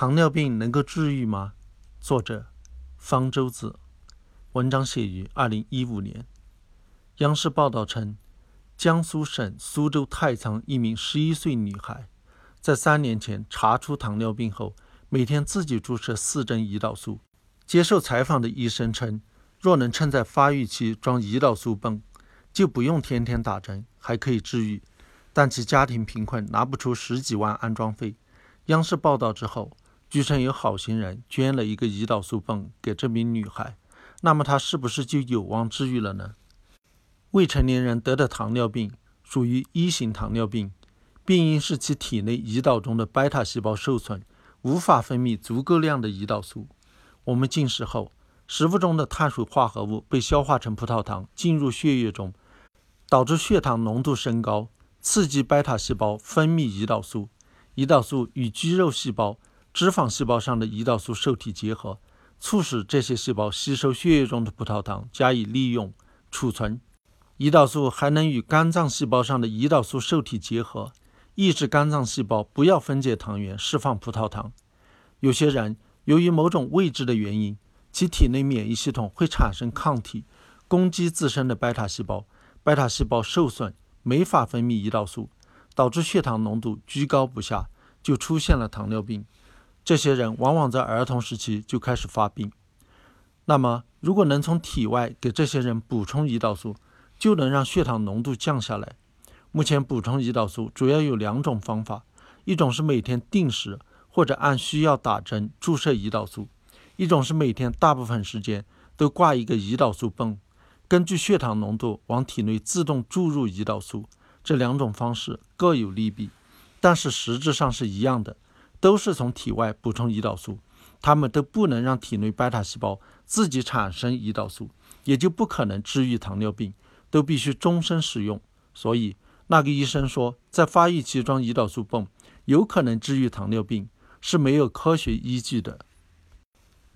糖尿病能够治愈吗？作者方舟子，文章写于二零一五年。央视报道称，江苏省苏州太仓一名十一岁女孩，在三年前查出糖尿病后，每天自己注射四针胰岛素。接受采访的医生称，若能趁在发育期装胰岛素泵，就不用天天打针，还可以治愈。但其家庭贫困，拿不出十几万安装费。央视报道之后，据称有好心人捐了一个胰岛素泵给这名女孩，那么她是不是就有望治愈了呢？未成年人得的糖尿病属于一型糖尿病，病因是其体内胰岛中的贝塔细胞受损，无法分泌足够量的胰岛素。我们进食后，食物中的碳水化合物被消化成葡萄糖进入血液中，导致血糖浓度升高，刺激贝塔细胞分泌胰岛素。胰岛素与肌肉细胞、脂肪细胞上的胰岛素受体结合，促使这些细胞吸收血液中的葡萄糖加以利用储存。胰岛素还能与肝脏细胞上的胰岛素受体结合，抑制肝脏细胞不要分解糖原，释放葡萄糖。有些人由于某种未知的原因，其体内免疫系统会产生抗体，攻击自身的贝塔细胞，贝塔细胞受损，没法分泌胰岛素。导致血糖浓度居高不下，就出现了糖尿病。这些人往往在儿童时期就开始发病。那么，如果能从体外给这些人补充胰岛素，就能让血糖浓度降下来。目前补充胰岛素主要有两种方法：一种是每天定时或者按需要打针注射胰岛素；一种是每天大部分时间都挂一个胰岛素泵，根据血糖浓度往体内自动注入胰岛素。这两种方式各有利弊，但是实质上是一样的，都是从体外补充胰岛素。它们都不能让体内贝塔细胞自己产生胰岛素，也就不可能治愈糖尿病，都必须终身使用。所以，那个医生说在发育期装胰岛素泵有可能治愈糖尿病，是没有科学依据的。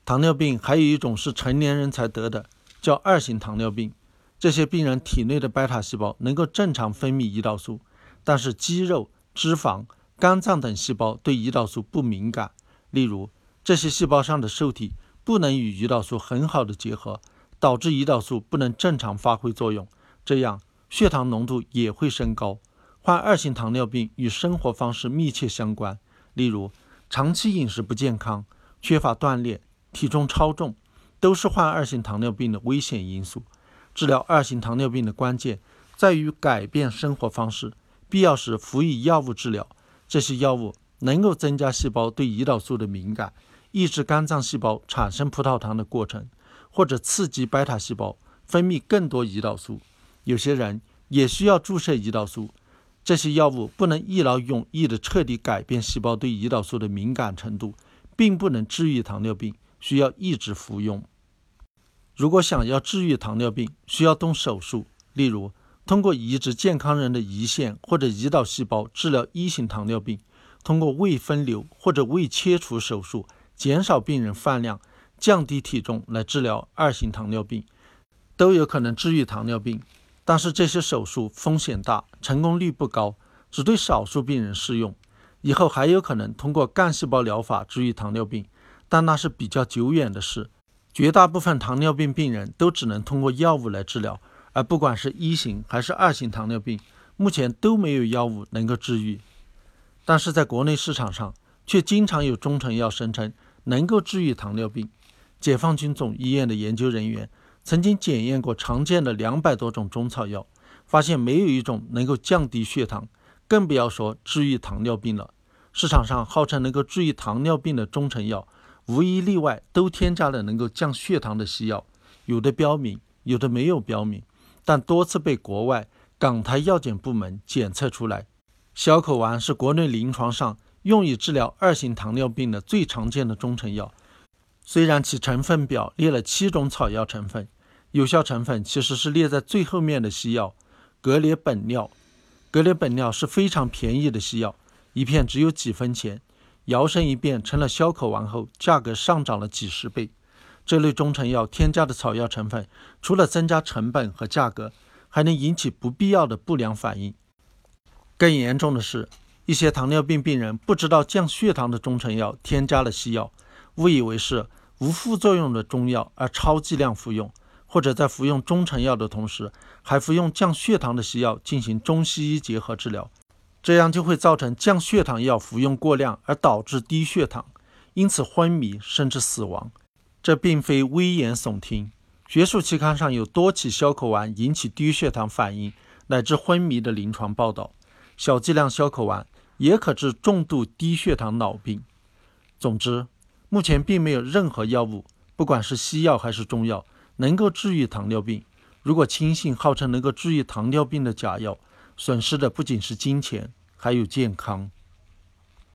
糖尿病还有一种是成年人才得的，叫二型糖尿病。这些病人体内的贝塔细胞能够正常分泌胰岛素，但是肌肉、脂肪、肝脏等细胞对胰岛素不敏感。例如，这些细胞上的受体不能与胰岛素很好的结合，导致胰岛素不能正常发挥作用，这样血糖浓度也会升高。患二型糖尿病与生活方式密切相关，例如长期饮食不健康、缺乏锻炼、体重超重，都是患二型糖尿病的危险因素。治疗二型糖尿病的关键在于改变生活方式，必要时服以药物治疗。这些药物能够增加细胞对胰岛素的敏感，抑制肝脏细胞产生葡萄糖的过程，或者刺激贝塔细胞分泌更多胰岛素。有些人也需要注射胰岛素。这些药物不能一劳永逸地彻底改变细胞对胰岛素的敏感程度，并不能治愈糖尿病，需要一直服用。如果想要治愈糖尿病，需要动手术，例如通过移植健康人的胰腺或者胰岛细胞治疗一型糖尿病，通过胃分流或者胃切除手术减少病人饭量、降低体重来治疗二型糖尿病，都有可能治愈糖尿病。但是这些手术风险大，成功率不高，只对少数病人适用。以后还有可能通过干细胞疗法治愈糖尿病，但那是比较久远的事。绝大部分糖尿病病人都只能通过药物来治疗，而不管是一型还是二型糖尿病，目前都没有药物能够治愈。但是在国内市场上，却经常有中成药声称能够治愈糖尿病。解放军总医院的研究人员曾经检验过常见的两百多种中草药，发现没有一种能够降低血糖，更不要说治愈糖尿病了。市场上号称能够治愈糖尿病的中成药。无一例外都添加了能够降血糖的西药，有的标明，有的没有标明，但多次被国外港台药检部门检测出来。小口丸是国内临床上用以治疗二型糖尿病的最常见的中成药，虽然其成分表列了七种草药成分，有效成分其实是列在最后面的西药格列本脲。格列本脲是非常便宜的西药，一片只有几分钱。摇身一变成了消口丸后，价格上涨了几十倍。这类中成药添加的草药成分，除了增加成本和价格，还能引起不必要的不良反应。更严重的是，一些糖尿病病人不知道降血糖的中成药添加了西药，误以为是无副作用的中药而超剂量服用，或者在服用中成药的同时还服用降血糖的西药进行中西医结合治疗，这样就会造成降血糖药服用过量而导致低血糖，因此昏迷甚至死亡。这并非危言耸听，学术期刊上有多起消渴丸引起低血糖反应乃至昏迷的临床报道。小剂量消渴丸也可治重度低血糖脑病。总之，目前并没有任何药物，不管是西药还是中药，能够治愈糖尿病。如果轻信号称能够治愈糖尿病的假药，损失的不仅是金钱，还有健康。